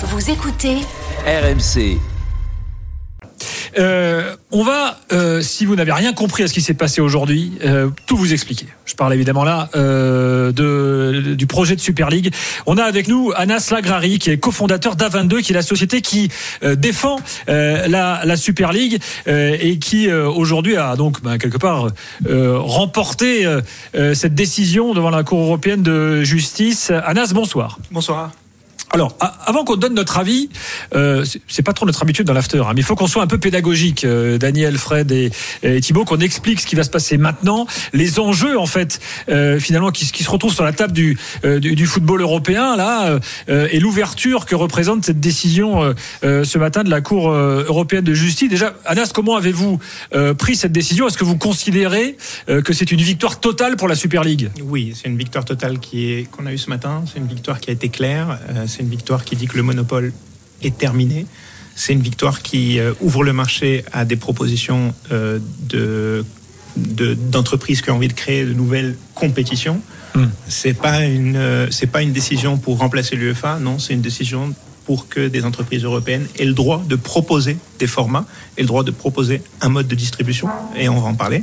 Vous écoutez RMC. Euh, on va, euh, si vous n'avez rien compris à ce qui s'est passé aujourd'hui, euh, tout vous expliquer. Je parle évidemment là euh, de, du projet de Super League. On a avec nous Anas Lagrari, qui est cofondateur d'A22, qui est la société qui euh, défend euh, la, la Super League euh, et qui euh, aujourd'hui a donc ben, quelque part euh, remporté cette décision devant la Cour européenne de justice. Anas, bonsoir. Bonsoir. Alors, avant qu'on donne notre avis, euh, c'est- pas trop notre habitude dans l'after, hein, mais il faut qu'on soit un peu pédagogique, euh, Daniel, Fred et, et Thibaut, qu'on explique ce qui va se passer maintenant, les enjeux en fait, euh, finalement, qui, se- qui se retrouvent sur la table du, euh, du, du football européen là, euh, et l'ouverture que représente cette décision euh, euh, ce matin de la Cour euh, européenne de justice. Déjà, Anas, comment avez-vous euh, pris cette décision? Est-ce que vous considérez euh, que c'est une victoire totale pour la Super League? Oui, c'est une victoire totale qui est qu'on a eue ce matin. C'est une victoire qui a été claire. C'est une victoire qui dit que le monopole est terminé. C'est une victoire qui euh, ouvre le marché à des propositions euh, de de- d'entreprises qui ont envie de créer de nouvelles compétitions. Hmm. C'est pas une euh, c'est pas une décision pour remplacer l'UEFA. Non, c'est une décision pour que des entreprises européennes aient le droit de proposer des formats et le droit de proposer un mode de distribution. Et on va en parler.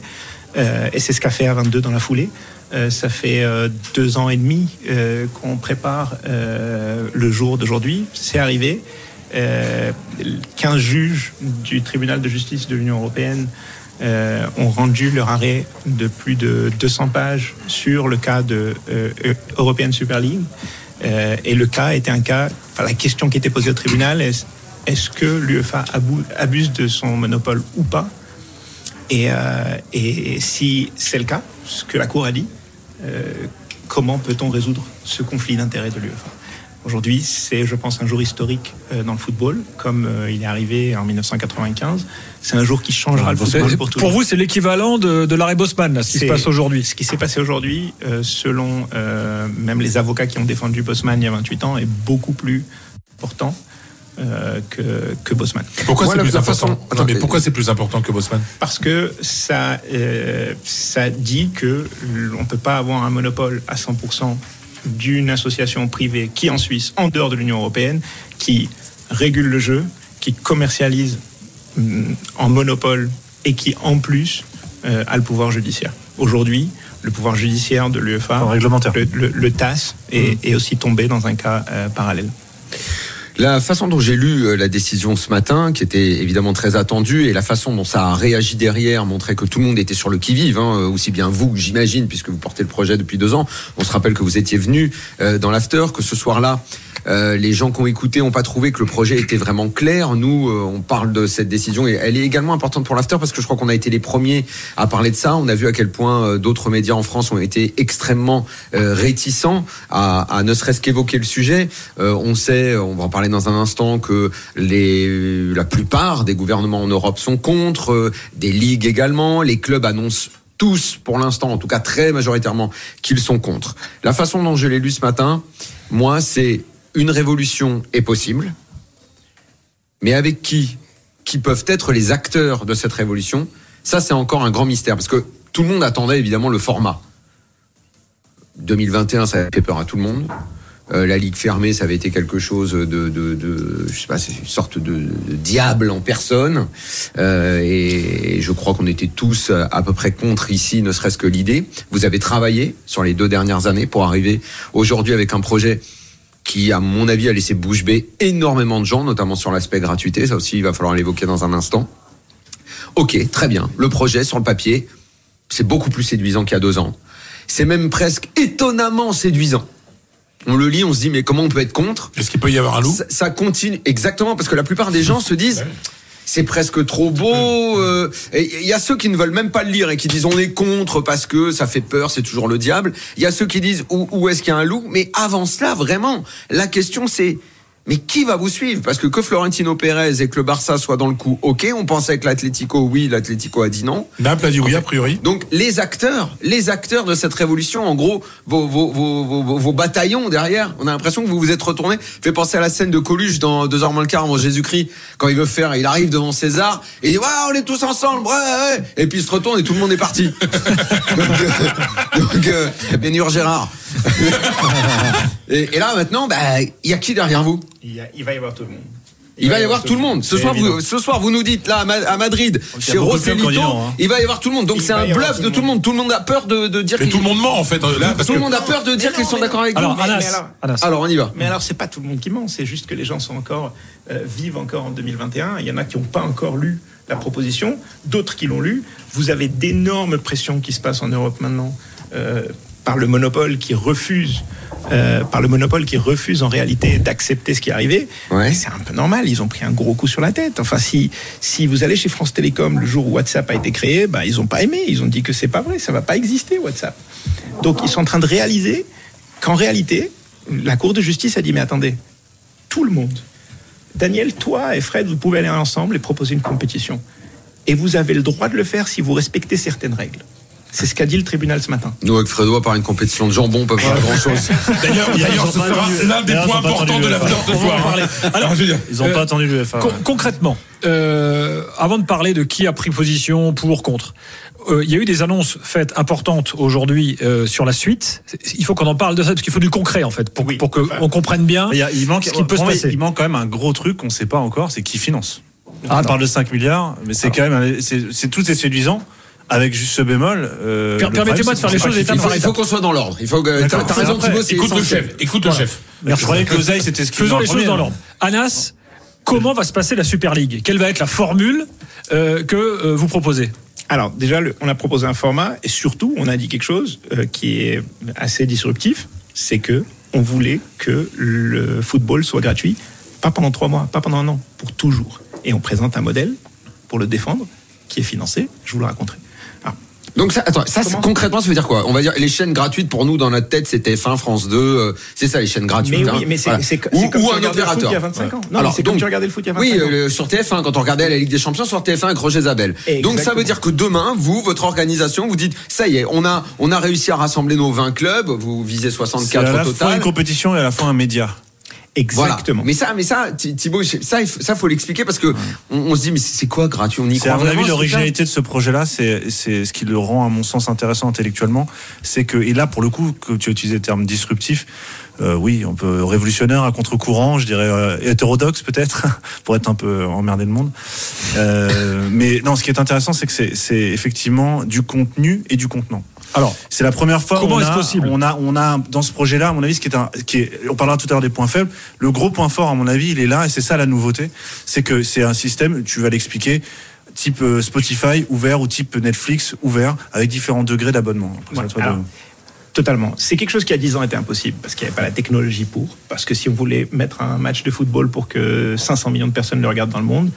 Euh, et c'est ce qu'a fait A22 dans la foulée. Euh, ça fait euh, deux ans et demi euh, qu'on prépare le jour d'aujourd'hui. C'est arrivé. Euh, 15 juges du tribunal de justice de l'Union européenne ont rendu leur arrêt de plus de 200 pages sur le cas de euh, European Super League. Et le cas était un cas, enfin, la question qui était posée au tribunal est est-ce que l'UEFA abuse de son monopole ou pas? Et si c'est le cas, ce que la Cour a dit, euh, comment peut-on résoudre ce conflit d'intérêts de l'UEFA Aujourd'hui, c'est, je pense, un jour historique euh, dans le football, comme euh, il est arrivé en 1995. C'est un jour qui changera le football pour tout Pour vous, c'est l'équivalent de, de l'arrêt Bosman, là, ce qui se passe aujourd'hui. Ce qui s'est passé aujourd'hui, euh, selon euh, même les avocats qui ont défendu Bosman il y a 28 ans, est beaucoup plus important euh, que, que Bosman. Pourquoi c'est plus façon- Attends, mais Attends, pourquoi c'est plus important que Bosman Parce que ça, euh, ça dit que on ne peut pas avoir un monopole à 100% d'une association privée qui, en Suisse, en dehors de l'Union européenne, qui régule le jeu, qui commercialise hum, en monopole et qui, en plus, euh, a le pouvoir judiciaire. Aujourd'hui, le pouvoir judiciaire de l'UEFA, le, le- le TAS, est, est aussi tombé dans un cas euh, parallèle. La façon dont j'ai lu euh, la décision ce matin, qui était évidemment très attendue, et la façon dont ça a réagi derrière montrait que tout le monde était sur le qui-vive, hein, aussi bien vous, j'imagine, puisque vous portez le projet depuis deux ans. On se rappelle que vous étiez venu euh, dans l'after, que ce soir-là, euh, les gens qui ont écouté n'ont pas trouvé que le projet était vraiment clair. Nous, euh, on parle de cette décision et elle est également importante pour l'after parce que je crois qu'on a été les premiers à parler de ça. On a vu à quel point euh, d'autres médias en France ont été extrêmement euh, réticents à, à ne serait-ce qu'évoquer le sujet. On sait, on va en parler dans un instant, que les, la plupart des gouvernements en Europe sont contre, des ligues également. Les clubs annoncent tous, pour l'instant, en tout cas très majoritairement, qu'ils sont contre. La façon dont je l'ai lu ce matin, moi, c'est une révolution est possible, mais avec qui Qui peuvent être les acteurs de cette révolution Ça, c'est encore un grand mystère, parce que tout le monde attendait évidemment le format. 2021, ça avait fait peur à tout le monde. Euh, la ligue fermée, ça avait été quelque chose de, de, de je sais pas, c'est une sorte de, diable en personne. Euh, et, je crois qu'on était tous à peu près contre ici, ne serait-ce que l'idée. Vous avez travaillé sur les deux dernières années pour arriver aujourd'hui avec un projet qui, à mon avis, a laissé bouche bée énormément de gens, notamment sur l'aspect gratuité. Ça aussi, il va falloir l'évoquer dans un instant. Ok, très bien. Le projet sur le papier, c'est beaucoup plus séduisant qu'il y a deux ans. C'est même presque étonnamment séduisant. On le lit, on se dit mais comment on peut être contre? Est-ce qu'il peut y avoir un loup? Ça, ça continue exactement parce que la plupart des gens se disent Ouais. C'est presque trop beau. euh, Il y a ceux qui ne veulent même pas le lire et qui disent on est contre parce que ça fait peur, c'est toujours le diable. Il y a ceux qui disent où, où est-ce qu'il y a un loup? Mais avant cela, vraiment, la question c'est mais qui va vous suivre? Parce que que Florentino Pérez et que le Barça soient dans le coup, ok. On pensait que l'Atlético, oui, l'Atlético a dit non. Naples a dit oui, a priori. Donc les acteurs, les acteurs de cette révolution, en gros, vos, vos, vos, vos, bataillons derrière, on a l'impression que vous vous êtes retournés. Fait penser à la scène de Coluche dans Deux heures moins le quart avant Jésus-Christ, quand il veut faire, il arrive devant César, et il dit ouais, on est tous ensemble, ouais, ouais. et puis il se retourne et tout le monde est parti. donc, euh, donc euh, Bénur Gérard. et, et là maintenant, bah, il y a qui derrière vous? Il, y a- il va y avoir tout le monde. Il va y avoir tout le monde. Ce soir, vous, ce soir, vous nous dites là à Ma- à Madrid, chez Rossellito, hein. il va y avoir tout le monde. Donc c'est un bluff de tout le monde. Tout le monde a peur de, de dire. Mais tout le monde ment en fait là parce Tout le monde a peur de dire qu'ils sont d'accord avec Alors, mais Anas. Alors on y va. Mais alors, c'est pas tout le monde qui ment, c'est juste que les gens sont encore euh, vivent encore en 2021. Il y en a qui n'ont pas encore lu la proposition, d'autres qui l'ont lu. Vous avez d'énormes pressions qui se passent en Europe maintenant euh, par le monopole qui refuse, euh, par le monopole qui refuse en réalité d'accepter ce qui est arrivé. Ouais. C'est un peu normal. Ils ont pris un gros coup sur la tête. Enfin, si si vous allez chez France Télécom le jour où WhatsApp a été créé, bah, ils ont pas aimé. Ils ont dit que c'est pas vrai, ça va pas exister WhatsApp. Donc ils sont en train de réaliser qu'en réalité, la Cour de justice a dit mais attendez, tout le monde. Daniel, toi et Fred, vous pouvez aller ensemble et proposer une compétition. Et vous avez le droit de le faire si vous respectez certaines règles. C'est ce qu'a dit le tribunal ce matin. Nous avec Fredo, à part une compétition de jambon, on peut pas faire grand chose. d'ailleurs ce sera l'un des points importants de l'after ce soir. parler. Alors je veux dire, Ils n'ont Euh, pas attendu l'UEFA. Con- concrètement, euh, avant de parler de qui a pris position pour contre, euh, il y a eu des annonces faites importantes aujourd'hui euh, sur la suite. Il faut qu'on en parle de ça parce qu'il faut du concret en fait pour, Oui. pour qu'on comprenne bien. Il, y a- il manque, ce qui peut se passer. il manque quand même un gros truc qu'on ne sait pas encore, c'est qui finance. Ah, On parle de 5 milliards, mais c'est quand même, c'est tout est séduisant. Avec juste ce bémol. euh, permettez-moi de faire les choses sait pas étape Il faut, par qu'on soit dans l'ordre. Il faut que. T'as raison, Thibaut, c'est écoute le chef, écoute le chef. Je croyais que l'oseille, c'était ce qui Faisons les choses dans l'ordre. Anas, comment va se passer la Super League? Quelle va être la formule euh, que euh, vous proposez? Alors déjà, le- on a proposé un format et surtout, on a dit quelque chose euh, qui est assez disruptif, c'est que on voulait que le football soit gratuit, pas pendant trois mois, pas pendant un an, pour toujours. Et on présente un modèle pour le défendre qui est financé. Je vous le raconterai. Alors, Donc ça, attends, ça c'est- Comment concrètement, ça veut dire quoi? On va dire les chaînes gratuites pour nous dans notre tête, c'était F1, France 2, euh, c'est ça les chaînes gratuites. mais hein. oui, mais c'est Voilà. c'est co- ou, c'est un regardais le foot opérateur. il y a 25 ans. Non, Alors, mais c'est comme tu regardais le foot il y a 25 Oui, ans. euh, sur TF1 quand on regardait la Ligue des Champions sur TF1 avec Roger Zabel. Donc ça veut dire que demain, vous, votre organisation, vous dites ça y est, on a on a réussi à rassembler nos 20 clubs, vous visez C'est 64 à la au fois total. une compétition et à la fois un média. Voilà. Exactement. Mais ça, mais ça, Thi- Thibaut, ça, il faut- ça faut l'expliquer parce que on, on se dit mais c'est quoi gratuit? On y croit à mon avis l'originalité de ce projet-là, c'est c'est ce qui le rend à mon sens intéressant intellectuellement, c'est que et là pour le coup que tu as utilisé le terme disruptif, euh, oui, on peut révolutionnaire à contre-courant, je dirais euh, hétérodoxe peut-être pour être un peu emmerdé le monde. Euh, mais non, ce qui est intéressant, c'est que c'est c'est effectivement du contenu et du contenant. Alors, C'est la première fois Comment est-ce a, possible on a, on a dans ce projet-là, à mon avis, ce qui est un, qui est, on parlera tout à l'heure des points faibles. Le gros point fort, à mon avis, il est là, et c'est ça la nouveauté, c'est que c'est un système, tu vas l'expliquer, type euh, Spotify ouvert ou type Netflix ouvert, avec différents degrés d'abonnement. Ouais, de- Totalement. C'est quelque chose qui, à 10 ans, était impossible parce qu'il n'y avait pas la technologie pour. Parce que si on voulait mettre un match de football pour que 500 millions de personnes le regardent dans le monde,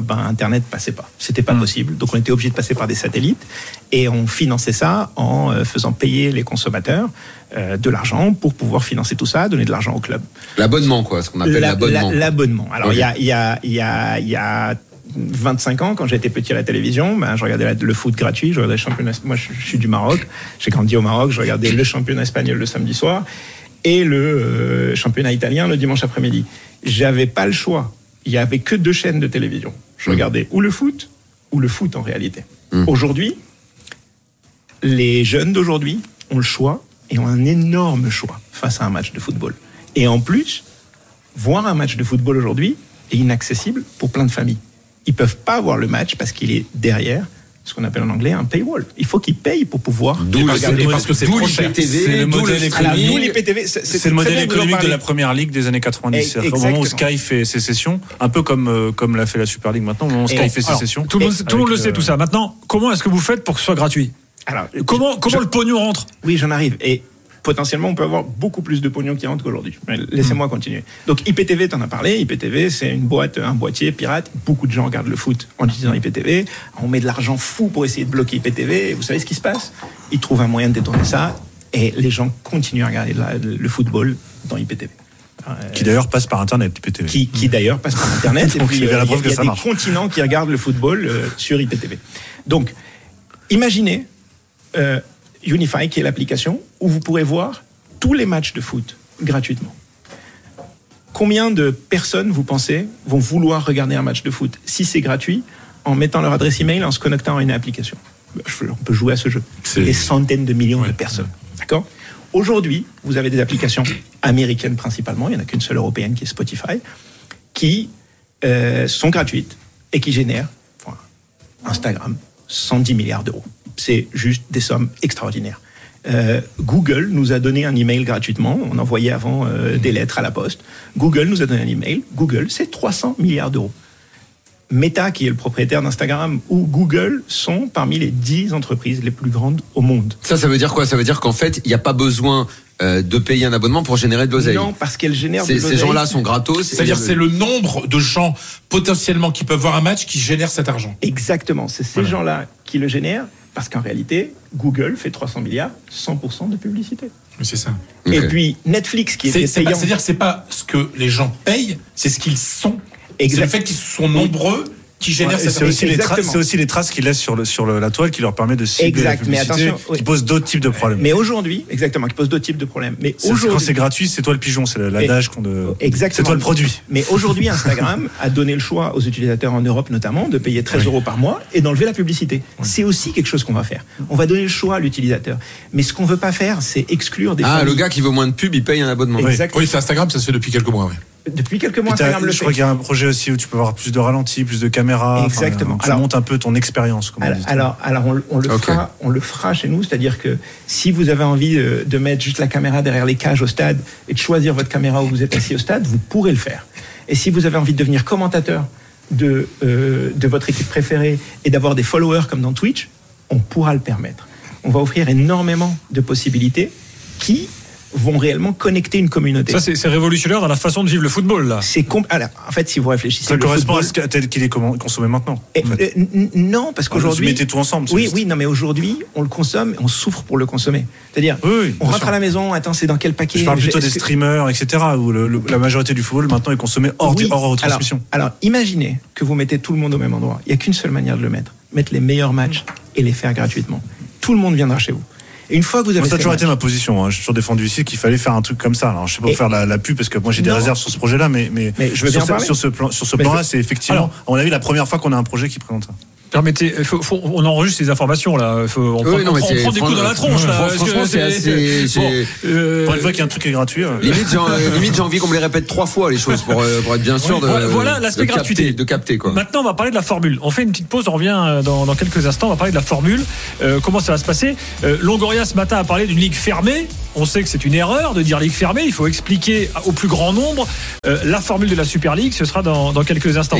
ben, Internet passait pas. C'était pas possible. Donc, on était obligé de passer par des satellites et on finançait ça en euh, faisant payer les consommateurs euh, de l'argent pour pouvoir financer tout ça, donner de l'argent au club. L'abonnement quoi, ce qu'on appelle La- l'abonnement. la- L'abonnement. Alors, il y, a, il y, a, il y, a, il y a 25 ans, quand j'étais petit à la télévision, ben, je regardais le foot gratuit, je regardais le championnat. Moi, je, je suis du Maroc. J'ai grandi au Maroc, je regardais le championnat espagnol le samedi soir et le euh, championnat italien le dimanche après-midi. J'avais pas le choix. Il y avait que deux chaînes de télévision. Je regardais ou le foot ou le foot en réalité. Aujourd'hui, les jeunes d'aujourd'hui ont le choix et ont un énorme choix face à un match de football. Et en plus, voir un match de football aujourd'hui est inaccessible pour plein de familles. Ils peuvent pas voir le match parce qu'il est derrière ce qu'on appelle en anglais un paywall. Il faut qu'ils payent pour pouvoir le- parce que- c'est trop cher. C'est le modèle le économique. C'est le modèle de la première ligue des années 90. Eh, C'est-à-dire qu'au moment où. Sky fait ses sessions, un peu comme, euh, comme l'a fait la Super League maintenant, au moment où Sky Et- fait sessions. tout le monde, le sait euh, tout ça. Maintenant, comment est-ce que vous faites pour que ce soit gratuit? Alors, Comment, comment je- le pognon rentre? Oui, j'en arrive. Et potentiellement, on peut avoir beaucoup plus de pognon qui rentre qu'aujourd'hui. Laissez-moi continuer. Donc, IPTV, t'en as parlé. IPTV, c'est une boîte, un boîtier pirate. Beaucoup de gens regardent le foot en utilisant IPTV. On met de l'argent fou pour essayer de bloquer IPTV. Et vous savez ce qui se passe? Ils trouvent un moyen de détourner ça. Et les gens continuent à regarder la- le football dans IPTV. Euh, Qui d'ailleurs passe par Internet, IPTV. qui, qui d'ailleurs passe par Internet. et Donc, puis, il y a la euh, preuve il y a, que ça des marche. continents qui regardent le football euh, sur IPTV. Donc, imaginez euh, Unify, qui est l'application, où vous pourrez voir tous les matchs de foot gratuitement. Combien de personnes, vous pensez, vont vouloir regarder un match de foot si c'est gratuit en mettant leur adresse email en se connectant à une application? Je- On peut jouer à ce jeu. C'est- Des centaines de millions de personnes. D'accord? Aujourd'hui, vous avez des applications américaines principalement, il n'y en a qu'une seule européenne qui est Spotify, qui euh, sont gratuites et qui génèrent, enfin, Instagram, 110 milliards d'euros. C'est juste des sommes extraordinaires. Euh, Google nous a donné un email gratuitement. On envoyait avant euh, des lettres à la poste. Google nous a donné un email. Google, c'est 300 milliards d'euros. Meta, qui est le propriétaire d'Instagram, ou Google sont parmi les 10 entreprises les plus grandes au monde. Ça, ça veut dire quoi? Ça veut dire qu'en fait, il n'y a pas besoin euh, de payer un abonnement pour générer de l'oseille. Non, parce qu'elles génèrent de Ces, ces l'oseille. gens-là sont gratos. C'est-à-dire c'est le nombre de gens potentiellement qui peuvent voir un match qui génère cet argent. Exactement, c'est ces gens-là qui le génèrent, parce qu'en réalité, Google fait 300 milliards, 100% de publicité. Mais C'est ça. Et puis Netflix, qui pas- payant. C'est-à-dire que c'est pas ce que les gens payent, c'est ce qu'ils sont. C'est Exact. le fait qu'ils sont nombreux qui génère Ouais, et cette c'est aussi, les tra- Exactement. c'est aussi les traces qu'ils laissent sur, le, sur le- la toile qui leur permet de cibler Exact, la mais publicité, attention, oui. qui pose d'autres types de problèmes. Mais aujourd'hui, exactement, qui pose d'autres types de problèmes. Mais quand c'est gratuit, c'est toi le pigeon, c'est l'adage qu'on de. Exactement. C'est toi le produit. Mais aujourd'hui, Instagram a donné le choix aux utilisateurs en Europe notamment de payer 13 euros par mois et d'enlever la publicité. C'est aussi quelque chose qu'on va faire. On va donner le choix à l'utilisateur. Mais ce qu'on veut pas faire, c'est exclure des Ah, familles. le gars qui veut moins de pub, il paye un abonnement. Exactement. Oui, c'est Instagram, ça se fait depuis quelques mois. oui. Depuis quelques mois, Instagram le je fait. crois qu'il y a un projet aussi où tu peux avoir plus de ralenti, plus de caméras. enfin, Exactement. tu Alors- montes un peu ton expérience, Alors, alors, alors, on, le- on le Ok. fera, on le fera chez nous, c'est-à-dire que si vous avez envie de, de mettre juste la caméra derrière les cages au stade et de choisir votre caméra où vous êtes assis au stade, vous pourrez le faire. Et si vous avez envie de devenir commentateur de, euh, de votre équipe préférée et d'avoir des followers comme dans Twitch, on pourra le permettre. On va offrir énormément de possibilités qui vont réellement connecter une communauté. Ça, c'est révolutionnaire dans la façon de vivre le football, là. c'est alors, en fait, si vous réfléchissez, Ça le correspond football- à ce tel qu'il est consommé maintenant. Et, en fait. euh, non, parce Vous qu'aujourd'hui, mettez tout ensemble. c'est Oui, juste. oui, non, mais aujourd'hui, on le consomme et on souffre pour le consommer. C'est-à-dire, Oui, oui, on rentre sûr. à la maison, attends, c'est dans quel paquet Je parle plutôt des que- streamers, etc., où le- le- la majorité du football maintenant est consommé hors, Oui, hors alors, retransmission. alors, imaginez que vous mettez tout le monde au même endroit. Il n'y a qu'une seule manière de le mettre mettre les meilleurs matchs et les faire gratuitement. Tout le monde viendra chez vous. Une fois que vous avez Moi, ça a toujours été ma position. hein. J'ai toujours défendu ici qu'il fallait faire un truc comme ça. Alors, je sais pas pour faire la, la pub parce que moi j'ai des Non. réserves sur ce projet-là, mais, mais, Mais je veux sur, bien ce, parler. sur ce plan, sur ce Mais plan-là, je- c'est effectivement, Alors- à mon avis, la première fois qu'on a un projet qui présente ça. Permettez, faut- faut- on enregistre ces informations là. Faut- on Oui, prend, non, on prend- on c'est- prend des coups dans la tronche là. Franchement, c'est assez- euh, Pour une fois qu'il y a un truc qui est gratuit. euh, Limite, j'ai euh, envie qu'on me les répète trois fois les choses pour, euh, pour être bien sûr de, Voilà- l'aspect gratuité. de capter quoi. Maintenant, on va parler de la formule. On fait une petite pause, on revient euh, dans, dans quelques instants. On va parler de la formule. Euh, comment ça va se passer? Euh, Longoria ce matin a parlé d'une ligue fermée. On sait que c'est une erreur de dire ligue fermée. Il faut expliquer au plus grand nombre euh, la formule de la Super League. Ce sera dans, dans quelques instants.